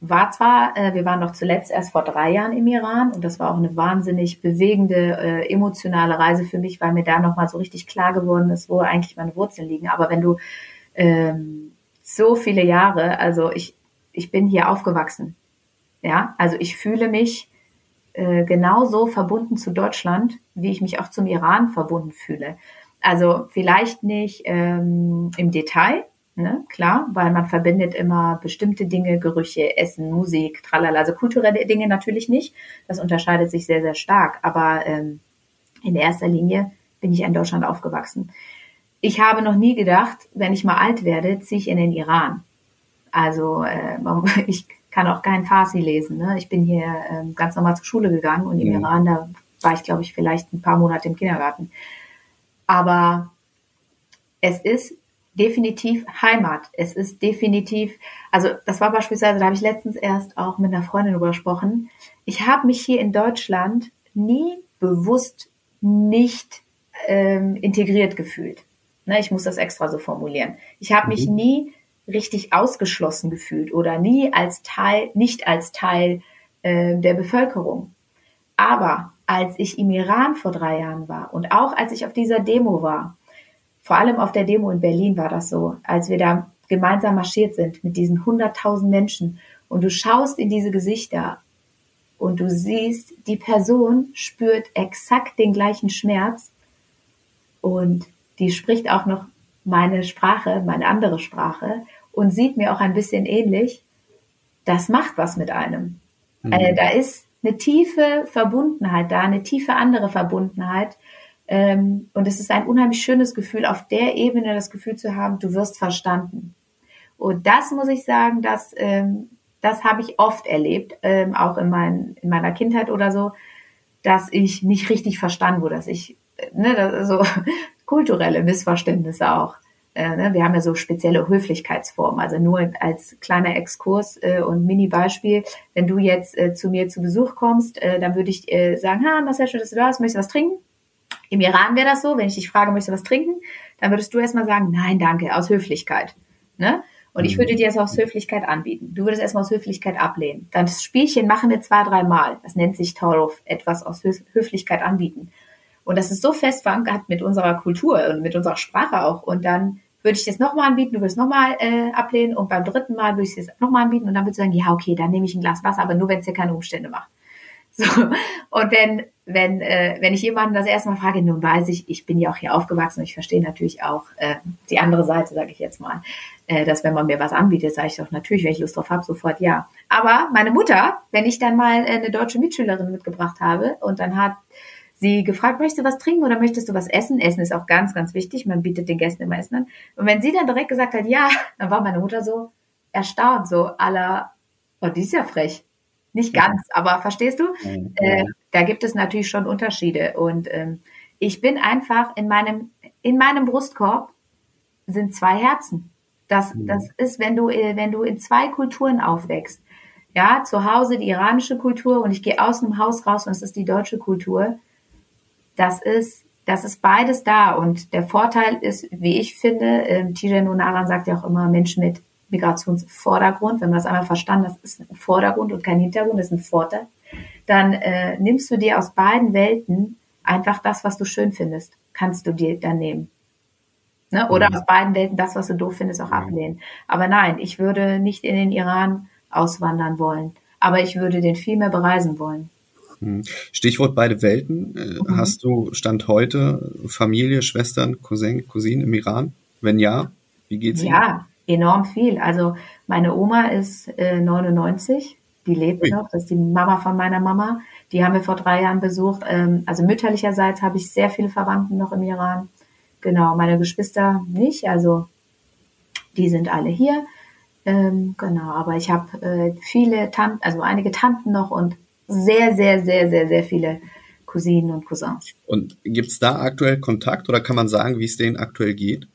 war zwar, äh, wir waren noch zuletzt erst vor drei Jahren im Iran und das war auch eine wahnsinnig bewegende, äh, emotionale Reise für mich, weil mir da nochmal so richtig klar geworden ist, wo eigentlich meine Wurzeln liegen. Aber wenn du ähm, so viele Jahre, also ich, ich bin hier aufgewachsen. Ja, also ich fühle mich äh, genauso verbunden zu Deutschland, wie ich mich auch zum Iran verbunden fühle. Also vielleicht nicht ähm, im Detail, ne, klar, weil man verbindet immer bestimmte Dinge, Gerüche, Essen, Musik, tralala, also kulturelle Dinge natürlich nicht. Das unterscheidet sich sehr, sehr stark. Aber ähm, in erster Linie bin ich in Deutschland aufgewachsen. Ich habe noch nie gedacht, wenn ich mal alt werde, ziehe ich in den Iran. Also äh, ich kann auch kein Farsi lesen. Ne? Ich bin hier ähm, ganz normal zur Schule gegangen und im ja. Iran, da war ich, glaube ich, vielleicht ein paar Monate im Kindergarten. Aber es ist definitiv Heimat. Es ist definitiv, also das war beispielsweise, da habe ich letztens erst auch mit einer Freundin drüber gesprochen. Ich habe mich hier in Deutschland nie bewusst nicht ähm, integriert gefühlt. Ne, ich muss das extra so formulieren. Ich habe mich mhm. nie richtig ausgeschlossen gefühlt oder nie als Teil, nicht als Teil äh, der Bevölkerung. Aber als ich im Iran vor drei Jahren war und auch als ich auf dieser Demo war, vor allem auf der Demo in Berlin war das so, als wir da gemeinsam marschiert sind mit diesen 100.000 Menschen und du schaust in diese Gesichter und du siehst, die Person spürt exakt den gleichen Schmerz und die spricht auch noch meine Sprache, meine andere Sprache und sieht mir auch ein bisschen ähnlich, das macht was mit einem. Mhm. Äh, da ist eine tiefe Verbundenheit da, eine tiefe andere Verbundenheit. Ähm, und es ist ein unheimlich schönes Gefühl, auf der Ebene das Gefühl zu haben, du wirst verstanden. Und das muss ich sagen, das, ähm, das habe ich oft erlebt, ähm, auch in, mein, in meiner Kindheit oder so, dass ich nicht richtig verstanden wurde, dass ich, äh, ne, das, so kulturelle Missverständnisse auch. Äh, ne, wir haben ja so spezielle Höflichkeitsformen. Also nur als kleiner Exkurs äh, und Mini-Beispiel, wenn du jetzt äh, zu mir zu Besuch kommst, äh, dann würde ich äh, sagen, ha, Marcel, schön, dass du da bist, möchtest du was trinken? Im Iran wäre das so, wenn ich dich frage, möchtest du was trinken, dann würdest du erstmal sagen, nein, danke, aus Höflichkeit. Ne? Und ich mhm. würde dir das aus Höflichkeit anbieten. Du würdest erstmal aus Höflichkeit ablehnen. Dann das Spielchen machen wir zwei, dreimal. Das nennt sich Torov, etwas aus Höflichkeit anbieten. Und das ist so fest verankert mit unserer Kultur und mit unserer Sprache auch. Und dann würde ich das nochmal anbieten, du würdest nochmal äh, ablehnen und beim dritten Mal würde ich es nochmal anbieten und dann würdest du sagen, ja, okay, dann nehme ich ein Glas Wasser, aber nur, wenn es dir keine Umstände macht. So. Und wenn, wenn, äh, wenn ich jemanden das erste Mal frage, nun weiß ich, ich bin ja auch hier aufgewachsen und ich verstehe natürlich auch äh, die andere Seite, sage ich jetzt mal, äh, dass wenn man mir was anbietet, sage ich doch natürlich, wenn ich Lust drauf habe, sofort ja. Aber meine Mutter, wenn ich dann mal äh, eine deutsche Mitschülerin mitgebracht habe und dann hat sie gefragt, möchtest du was trinken oder möchtest du was essen? Essen ist auch ganz, ganz wichtig. Man bietet den Gästen immer Essen an. Und wenn sie dann direkt gesagt hat, ja, dann war meine Mutter so erstaunt, so aller, oh, die ist ja frech. Nicht ganz, aber verstehst du? Äh, da gibt es natürlich schon Unterschiede. Und ähm, ich bin einfach in meinem, in meinem Brustkorb sind zwei Herzen. Das, das ist, wenn du, äh, wenn du in zwei Kulturen aufwächst. Ja, zu Hause die iranische Kultur und ich gehe aus dem Haus raus und es ist die deutsche Kultur das ist, das ist beides da. Und der Vorteil ist, wie ich finde, ähm, Tijen Unaran sagt ja auch immer, Menschen mit Migrationsvordergrund, wenn man das einmal verstanden, das ist ein Vordergrund und kein Hintergrund, das ist ein Vorteil, dann äh, nimmst du dir aus beiden Welten einfach das, was du schön findest, kannst du dir dann nehmen. Ne? Oder mhm. aus beiden Welten das, was du doof findest, auch mhm. ablehnen. Aber nein, ich würde nicht in den Iran auswandern wollen, aber ich würde den viel mehr bereisen wollen. Hm. Stichwort beide Welten. Äh, mhm. Hast du Stand heute Familie, Schwestern, Cousin, Cousinen im Iran? Wenn ja, wie geht's Ihnen? Ja, enorm viel. Also meine Oma ist äh, 99, die lebt Ui. noch. Das ist die Mama von meiner Mama. Die haben wir vor drei Jahren besucht. Ähm, also mütterlicherseits habe ich sehr viele Verwandten noch im Iran. Genau, meine Geschwister nicht. Also die sind alle hier. Ähm, genau, aber ich habe äh, viele Tanten, also einige Tanten noch und sehr, sehr, sehr, sehr, sehr viele Cousinen und Cousins. Und gibt es da aktuell Kontakt oder kann man sagen, wie es denen aktuell geht?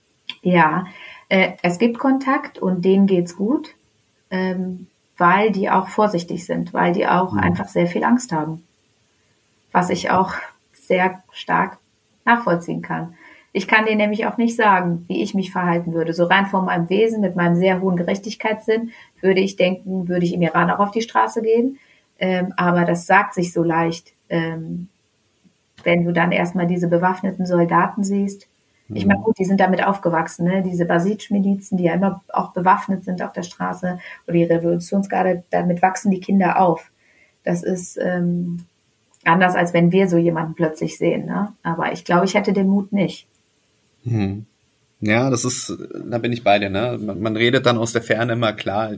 Ja, äh, es gibt Kontakt und denen geht's gut, ähm, weil die auch vorsichtig sind, weil die auch mhm. einfach sehr viel Angst haben. Was ich auch sehr stark nachvollziehen kann. Ich kann dir nämlich auch nicht sagen, wie ich mich verhalten würde. So rein von meinem Wesen, mit meinem sehr hohen Gerechtigkeitssinn, würde ich denken, würde ich im Iran auch auf die Straße gehen. Ähm, aber das sagt sich so leicht, ähm, wenn du dann erstmal diese bewaffneten Soldaten siehst. Ich meine, mhm. gut, die sind damit aufgewachsen, ne? diese Basij-Milizen, die ja immer auch bewaffnet sind auf der Straße oder die Revolutionsgarde, damit wachsen die Kinder auf. Das ist ähm, anders, als wenn wir so jemanden plötzlich sehen. Ne? Aber ich glaube, ich hätte den Mut nicht. Hm. Ja, das ist, da bin ich bei dir. Ne? Man, man redet dann aus der Ferne immer klar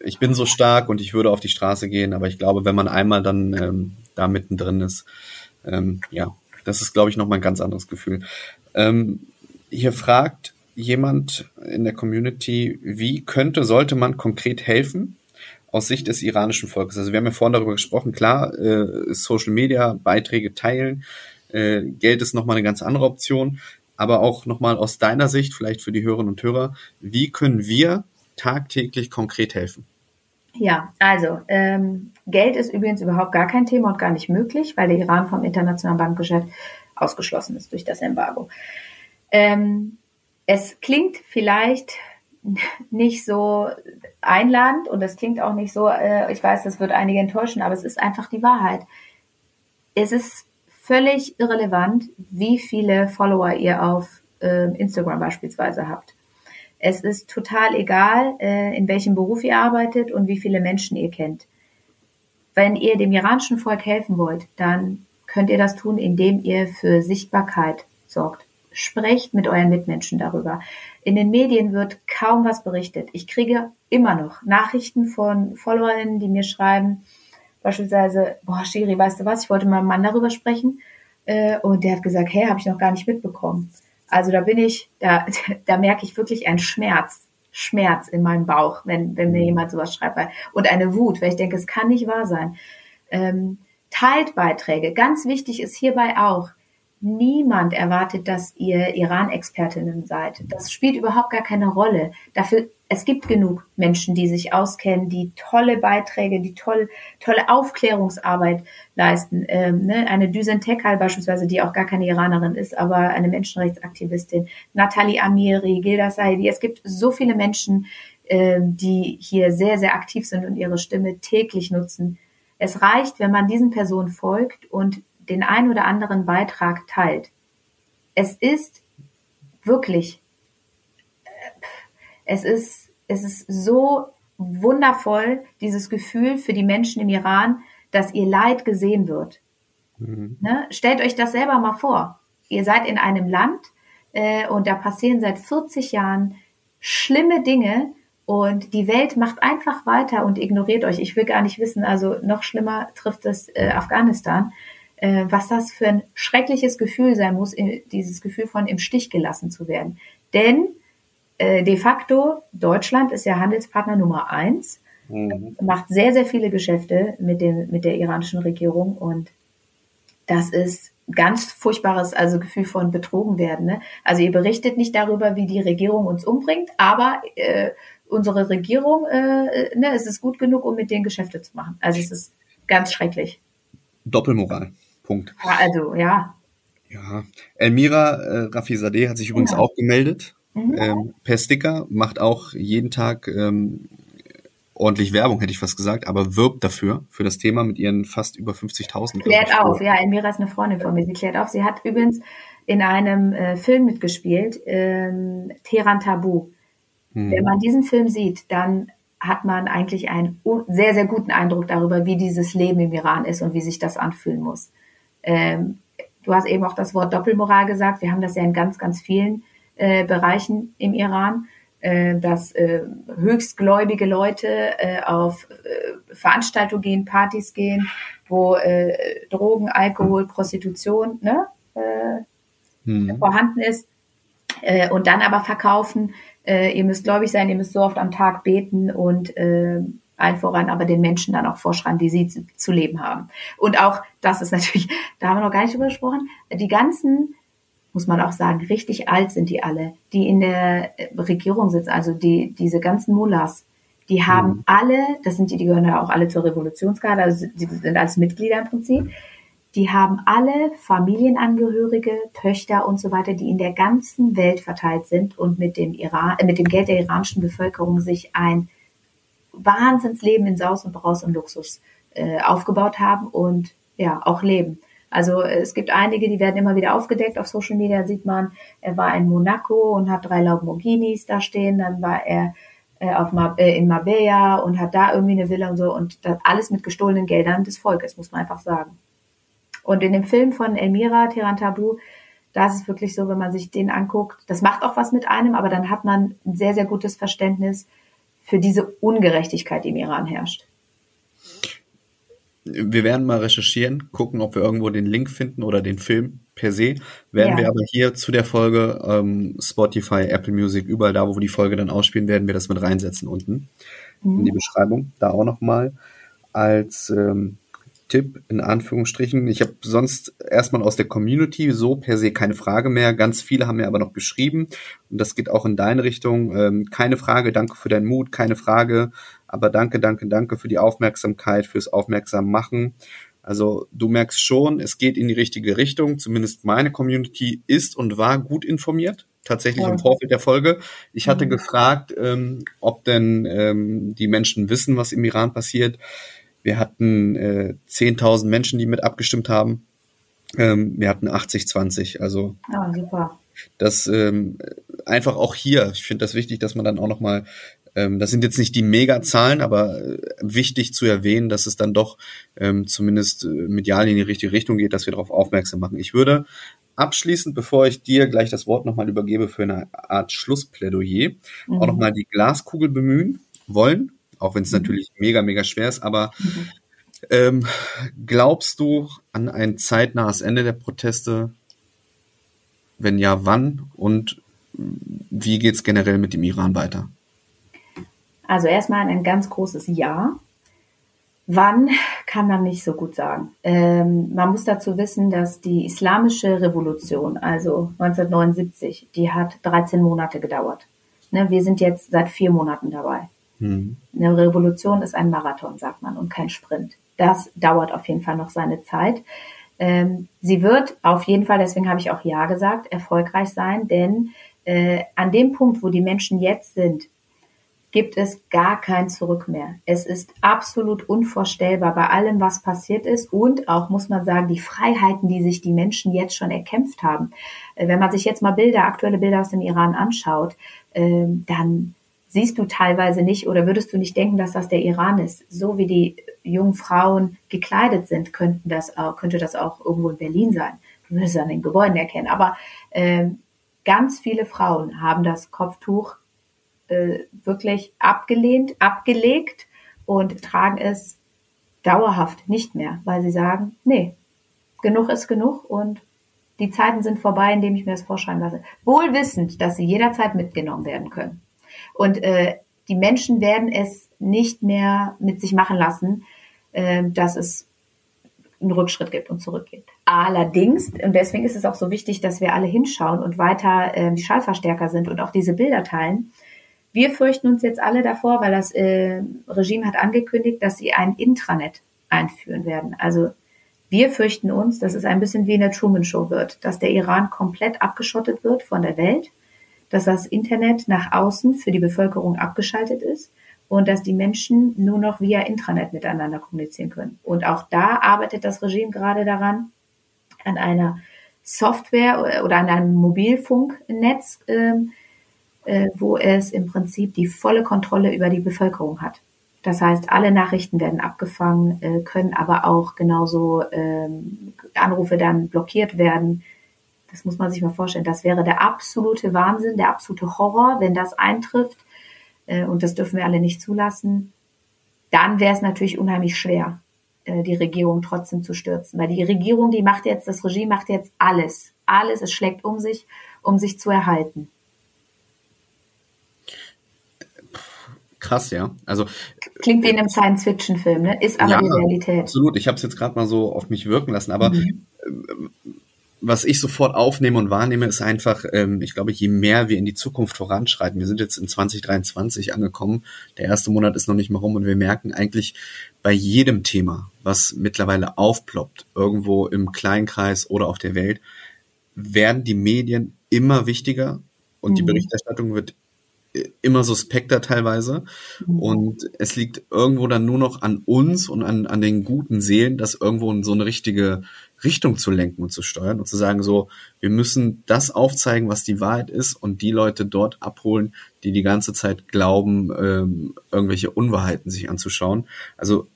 ich bin so stark und ich würde auf die Straße gehen, aber ich glaube, wenn man einmal dann ähm, da mittendrin ist, ähm, ja, das ist, glaube ich, nochmal ein ganz anderes Gefühl. Ähm, hier fragt jemand in der Community, wie könnte, sollte man konkret helfen aus Sicht des iranischen Volkes? Also wir haben ja vorhin darüber gesprochen, klar, äh, Social Media, Beiträge teilen, äh, Geld ist nochmal eine ganz andere Option, aber auch nochmal aus deiner Sicht, vielleicht für die Hörerinnen und Hörer, wie können wir tagtäglich konkret helfen? Ja, also ähm, Geld ist übrigens überhaupt gar kein Thema und gar nicht möglich, weil der Iran vom internationalen Bankgeschäft ausgeschlossen ist durch das Embargo. Ähm, es klingt vielleicht nicht so einladend und es klingt auch nicht so, äh, ich weiß, das wird einige enttäuschen, aber es ist einfach die Wahrheit. Es ist völlig irrelevant, wie viele Follower ihr auf äh, Instagram beispielsweise habt. Es ist total egal, äh, in welchem Beruf ihr arbeitet und wie viele Menschen ihr kennt. Wenn ihr dem iranischen Volk helfen wollt, dann könnt ihr das tun, indem ihr für Sichtbarkeit sorgt. Sprecht mit euren Mitmenschen darüber. In den Medien wird kaum was berichtet. Ich kriege immer noch Nachrichten von Followerinnen, die mir schreiben, beispielsweise, boah, Shiri, weißt du was, ich wollte mit meinem Mann darüber sprechen. Äh, und der hat gesagt, hey, habe ich noch gar nicht mitbekommen. Also da bin ich, da, da merke ich wirklich einen Schmerz, Schmerz in meinem Bauch, wenn, wenn mir mhm. jemand sowas schreibt. Und eine Wut, weil ich denke, es kann nicht wahr sein. Ähm, teilt Beiträge. Ganz wichtig ist hierbei auch, niemand erwartet, dass ihr Iran-Expertinnen seid. Das spielt überhaupt gar keine Rolle. Dafür es gibt genug Menschen, die sich auskennen, die tolle Beiträge, die toll, tolle Aufklärungsarbeit leisten. Ähm, ne? Eine Düsen Tekal beispielsweise, die auch gar keine Iranerin ist, aber eine Menschenrechtsaktivistin. Nathalie Amiri, Gilda Saidi. Es gibt so viele Menschen, ähm, die hier sehr, sehr aktiv sind und ihre Stimme täglich nutzen. Es reicht, wenn man diesen Personen folgt und den ein oder anderen Beitrag teilt. Es ist wirklich es ist, es ist so wundervoll, dieses Gefühl für die Menschen im Iran, dass ihr Leid gesehen wird. Mhm. Ne? Stellt euch das selber mal vor. Ihr seid in einem Land äh, und da passieren seit 40 Jahren schlimme Dinge und die Welt macht einfach weiter und ignoriert euch. Ich will gar nicht wissen, also noch schlimmer trifft es äh, Afghanistan, äh, was das für ein schreckliches Gefühl sein muss, dieses Gefühl von im Stich gelassen zu werden. Denn äh, de facto, Deutschland ist ja Handelspartner Nummer eins, mhm. macht sehr, sehr viele Geschäfte mit, den, mit der iranischen Regierung und das ist ganz furchtbares also Gefühl von betrogen werden. Ne? Also ihr berichtet nicht darüber, wie die Regierung uns umbringt, aber äh, unsere Regierung, äh, ne, es ist gut genug, um mit denen Geschäfte zu machen. Also es ist ganz schrecklich. Doppelmoral. Punkt. Ja, also ja. Ja, Elmira äh, Rafizadeh hat sich übrigens ja. auch gemeldet Mhm. Ähm, per Sticker, macht auch jeden Tag ähm, ordentlich Werbung, hätte ich fast gesagt, aber wirbt dafür, für das Thema mit ihren fast über 50.000. Klärt auf, ja, Elmira ist eine Freundin von mir, sie klärt auf. Sie hat übrigens in einem äh, Film mitgespielt, ähm, Teheran Tabu. Hm. Wenn man diesen Film sieht, dann hat man eigentlich einen sehr, sehr guten Eindruck darüber, wie dieses Leben im Iran ist und wie sich das anfühlen muss. Ähm, du hast eben auch das Wort Doppelmoral gesagt. Wir haben das ja in ganz, ganz vielen äh, Bereichen im Iran, äh, dass äh, höchstgläubige Leute äh, auf äh, Veranstaltungen gehen, Partys gehen, wo äh, Drogen, Alkohol, Prostitution ne, äh, hm. vorhanden ist und dann aber verkaufen, äh, ihr müsst gläubig sein, ihr müsst so oft am Tag beten und äh, allen voran aber den Menschen dann auch vorschreiben, die sie zu, zu, leben haben. Und auch, das ist natürlich, da haben wir noch gar nicht drüber gesprochen, die ganzen muss man auch sagen, richtig alt sind die alle, die in der Regierung sitzen, also die, diese ganzen Mullahs, die haben mhm. alle, das sind die, die gehören ja auch alle zur Revolutionsgarde, also die sind als Mitglieder im Prinzip, die haben alle Familienangehörige, Töchter und so weiter, die in der ganzen Welt verteilt sind und mit dem Iran, äh, mit dem Geld der iranischen Bevölkerung sich ein Wahnsinnsleben in Saus und Braus und Luxus äh, aufgebaut haben und ja auch leben. Also es gibt einige, die werden immer wieder aufgedeckt. Auf Social Media sieht man, er war in Monaco und hat drei Lamborghinis da stehen. Dann war er äh, auf Mar äh, in Marbella und hat da irgendwie eine Villa und so. Und das alles mit gestohlenen Geldern des Volkes, muss man einfach sagen. Und in dem Film von Elmira Teran Tabu, da ist es wirklich so, wenn man sich den anguckt, das macht auch was mit einem, aber dann hat man ein sehr, sehr gutes Verständnis für diese Ungerechtigkeit, die im Iran herrscht wir werden mal recherchieren, gucken, ob wir irgendwo den Link finden oder den Film per se. Werden ja. wir aber hier zu der Folge ähm, Spotify, Apple Music, überall da, wo wir die Folge dann ausspielen, werden wir das mit reinsetzen unten mhm. in die Beschreibung. Da auch nochmal als ähm, Tipp in Anführungsstrichen. Ich habe sonst erstmal aus der Community so per se keine Frage mehr. Ganz viele haben mir aber noch geschrieben und das geht auch in deine Richtung. Ähm, keine Frage, danke für deinen Mut, keine Frage, aber danke, danke, danke für die Aufmerksamkeit, fürs Aufmerksam machen. Also du merkst schon, es geht in die richtige Richtung. Zumindest meine Community ist und war gut informiert tatsächlich ja. im Vorfeld der Folge. Ich hatte mhm. gefragt, ähm, ob denn ähm, die Menschen wissen, was im Iran passiert. Wir hatten äh, 10.000 Menschen, die mit abgestimmt haben. Ähm, wir hatten 80-20. Also ah, super. das ähm, einfach auch hier. Ich finde das wichtig, dass man dann auch noch mal ähm, das sind jetzt nicht die Mega-Zahlen, aber äh, wichtig zu erwähnen, dass es dann doch ähm, zumindest äh, medial in die richtige Richtung geht, dass wir darauf aufmerksam machen. Ich würde abschließend, bevor ich dir gleich das Wort nochmal übergebe für eine Art Schlussplädoyer, mhm. auch nochmal die Glaskugel bemühen wollen auch wenn es mhm. natürlich mega, mega schwer ist, aber mhm. ähm, glaubst du an ein zeitnahes Ende der Proteste? Wenn ja, wann? Und wie geht es generell mit dem Iran weiter? Also erstmal ein ganz großes Ja. Wann kann man nicht so gut sagen. Ähm, man muss dazu wissen, dass die islamische Revolution, also 1979, die hat 13 Monate gedauert. Ne, wir sind jetzt seit vier Monaten dabei. Mhm. Eine Revolution ist ein Marathon, sagt man, und kein Sprint. Das dauert auf jeden Fall noch seine Zeit. Ähm, sie wird auf jeden Fall, deswegen habe ich auch Ja gesagt, erfolgreich sein, denn äh, an dem Punkt, wo die Menschen jetzt sind, gibt es gar kein Zurück mehr. Es ist absolut unvorstellbar bei allem, was passiert ist und auch, muss man sagen, die Freiheiten, die sich die Menschen jetzt schon erkämpft haben. Äh, wenn man sich jetzt mal Bilder, aktuelle Bilder aus dem Iran anschaut, ähm, dann siehst du teilweise nicht oder würdest du nicht denken, dass das der Iran ist. So wie die jungen Frauen gekleidet sind, könnten das auch, könnte das auch irgendwo in Berlin sein. Du würdest es an den Gebäuden erkennen. Aber äh, ganz viele Frauen haben das Kopftuch äh, wirklich abgelehnt, abgelegt und tragen es dauerhaft nicht mehr, weil sie sagen, nee, genug ist genug und die Zeiten sind vorbei, indem ich mir das vorschreiben lasse. Wohl wissend, dass sie jederzeit mitgenommen werden können. Und äh, die Menschen werden es nicht mehr mit sich machen lassen, äh, dass es einen Rückschritt gibt und zurückgeht. Allerdings, und deswegen ist es auch so wichtig, dass wir alle hinschauen und weiter äh, die Schallverstärker sind und auch diese Bilder teilen. Wir fürchten uns jetzt alle davor, weil das äh, Regime hat angekündigt, dass sie ein Intranet einführen werden. Also wir fürchten uns, dass es ein bisschen wie in der Truman Show wird, dass der Iran komplett abgeschottet wird von der Welt, dass das Internet nach außen für die Bevölkerung abgeschaltet ist und dass die Menschen nur noch via Intranet miteinander kommunizieren können. Und auch da arbeitet das Regime gerade daran, an einer Software oder an einem Mobilfunknetz, äh, äh, wo es im Prinzip die volle Kontrolle über die Bevölkerung hat. Das heißt, alle Nachrichten werden abgefangen, äh, können aber auch genauso ähm, Anrufe dann blockiert werden. Das muss man sich mal vorstellen. Das wäre der absolute Wahnsinn, der absolute Horror, wenn das eintrifft. Äh, und das dürfen wir alle nicht zulassen. Dann wäre es natürlich unheimlich schwer, äh, die Regierung trotzdem zu stürzen. Weil die Regierung, die macht jetzt, das Regime macht jetzt alles. Alles, es schlägt um sich, um sich zu erhalten. krass, ja. Also klingt wie in einem Science-Fiction-Film, ne? Ist aber ja, die Realität. Absolut. Ich habe es jetzt gerade mal so auf mich wirken lassen, aber mhm. Äh, was ich sofort aufnehme und wahrnehme, ist einfach, ähm, ich glaube, je mehr wir in die Zukunft voranschreiten, wir sind jetzt in 2023 angekommen, der erste Monat ist noch nicht mal rum und wir merken eigentlich bei jedem Thema, was mittlerweile aufploppt, irgendwo im Kleinkreis oder auf der Welt, werden die Medien immer wichtiger und mhm. die Berichterstattung wird immer suspekter teilweise. Mhm. Und es liegt irgendwo dann nur noch an uns und an, an den guten Seelen, das irgendwo so eine richtige Richtung zu lenken und zu steuern und zu sagen, so, wir müssen das aufzeigen, was die Wahrheit ist und die Leute dort abholen, die die ganze Zeit glauben, ähm, irgendwelche Unwahrheiten sich anzuschauen. Also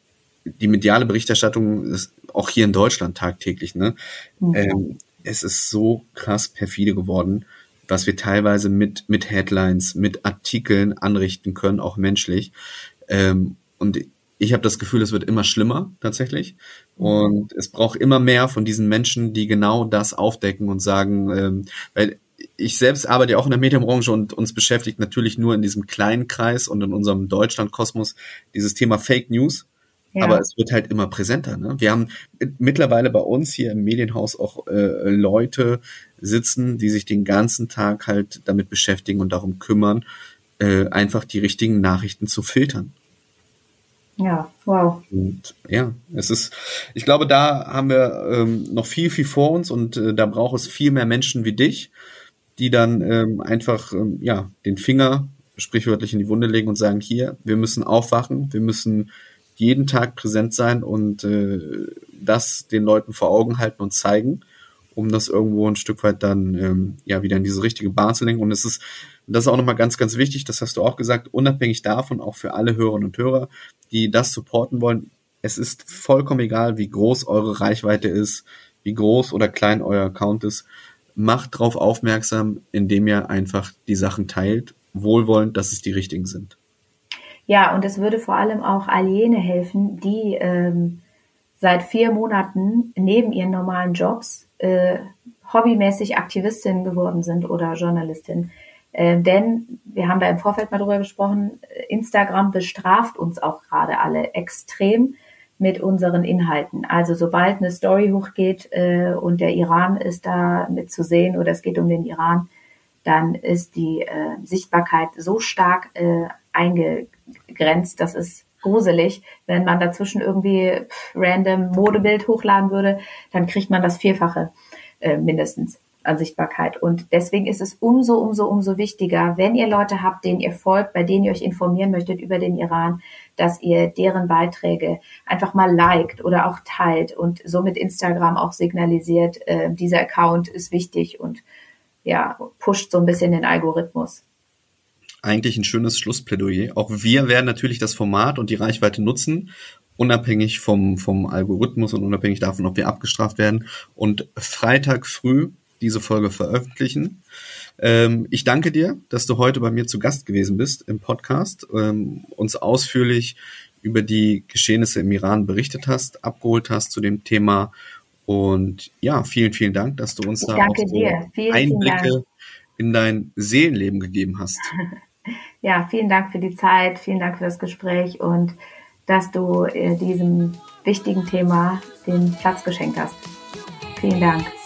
die mediale Berichterstattung ist auch hier in Deutschland tagtäglich, ne? Mhm. Ähm, es ist so krass perfide geworden was wir teilweise mit, mit Headlines, mit Artikeln anrichten können, auch menschlich. Ähm, und ich habe das Gefühl, es wird immer schlimmer tatsächlich. Und es braucht immer mehr von diesen Menschen, die genau das aufdecken und sagen, ähm, weil ich selbst arbeite ja auch in der Medienbranche und uns beschäftigt natürlich nur in diesem kleinen Kreis und in unserem Deutschlandkosmos dieses Thema Fake News. Ja. Aber es wird halt immer präsenter. Ne? Wir haben mittlerweile bei uns hier im Medienhaus auch äh, Leute sitzen, die sich den ganzen Tag halt damit beschäftigen und darum kümmern, äh, einfach die richtigen Nachrichten zu filtern. Ja, wow. Und ja, es ist, ich glaube, da haben wir ähm, noch viel, viel vor uns und äh, da braucht es viel mehr Menschen wie dich, die dann ähm, einfach ähm, ja den Finger sprichwörtlich in die Wunde legen und sagen, hier, wir müssen aufwachen, wir müssen jeden Tag präsent sein und äh, das den Leuten vor Augen halten und zeigen, um das irgendwo ein Stück weit dann ähm, ja wieder in diese richtige Bahn zu lenken. Und es ist, das ist auch nochmal ganz, ganz wichtig, das hast du auch gesagt, unabhängig davon, auch für alle Hörerinnen und Hörer, die das supporten wollen, es ist vollkommen egal, wie groß eure Reichweite ist, wie groß oder klein euer Account ist. Macht darauf aufmerksam, indem ihr einfach die Sachen teilt, wohlwollend, dass es die richtigen sind. Ja, und es würde vor allem auch all jene helfen, die ähm, seit vier Monaten neben ihren normalen Jobs äh, hobbymäßig Aktivistin geworden sind oder Journalistin. Äh, denn wir haben da im Vorfeld mal drüber gesprochen, Instagram bestraft uns auch gerade alle extrem mit unseren Inhalten. Also sobald eine Story hochgeht äh, und der Iran ist da mit zu sehen oder es geht um den Iran, dann ist die äh, Sichtbarkeit so stark äh, eingegrenzt, dass es gruselig. Wenn man dazwischen irgendwie random Modebild hochladen würde, dann kriegt man das Vierfache äh, mindestens an Sichtbarkeit. Und deswegen ist es umso, umso, umso wichtiger, wenn ihr Leute habt, denen ihr folgt, bei denen ihr euch informieren möchtet über den Iran, dass ihr deren Beiträge einfach mal liked oder auch teilt und somit Instagram auch signalisiert, äh, dieser Account ist wichtig und ja, pusht so ein bisschen den Algorithmus eigentlich ein schönes Schlussplädoyer. Auch wir werden natürlich das Format und die Reichweite nutzen, unabhängig vom, vom Algorithmus und unabhängig davon, ob wir abgestraft werden. Und Freitag früh diese Folge veröffentlichen. Ähm, ich danke dir, dass du heute bei mir zu Gast gewesen bist im Podcast, ähm, uns ausführlich über die Geschehnisse im Iran berichtet hast, abgeholt hast zu dem Thema. Und ja, vielen, vielen Dank, dass du uns ich da auch so vielen, Einblicke vielen in dein Seelenleben gegeben hast. Ja, vielen Dank für die Zeit, vielen Dank für das Gespräch und dass du äh, diesem wichtigen Thema den Platz geschenkt hast. Vielen Dank.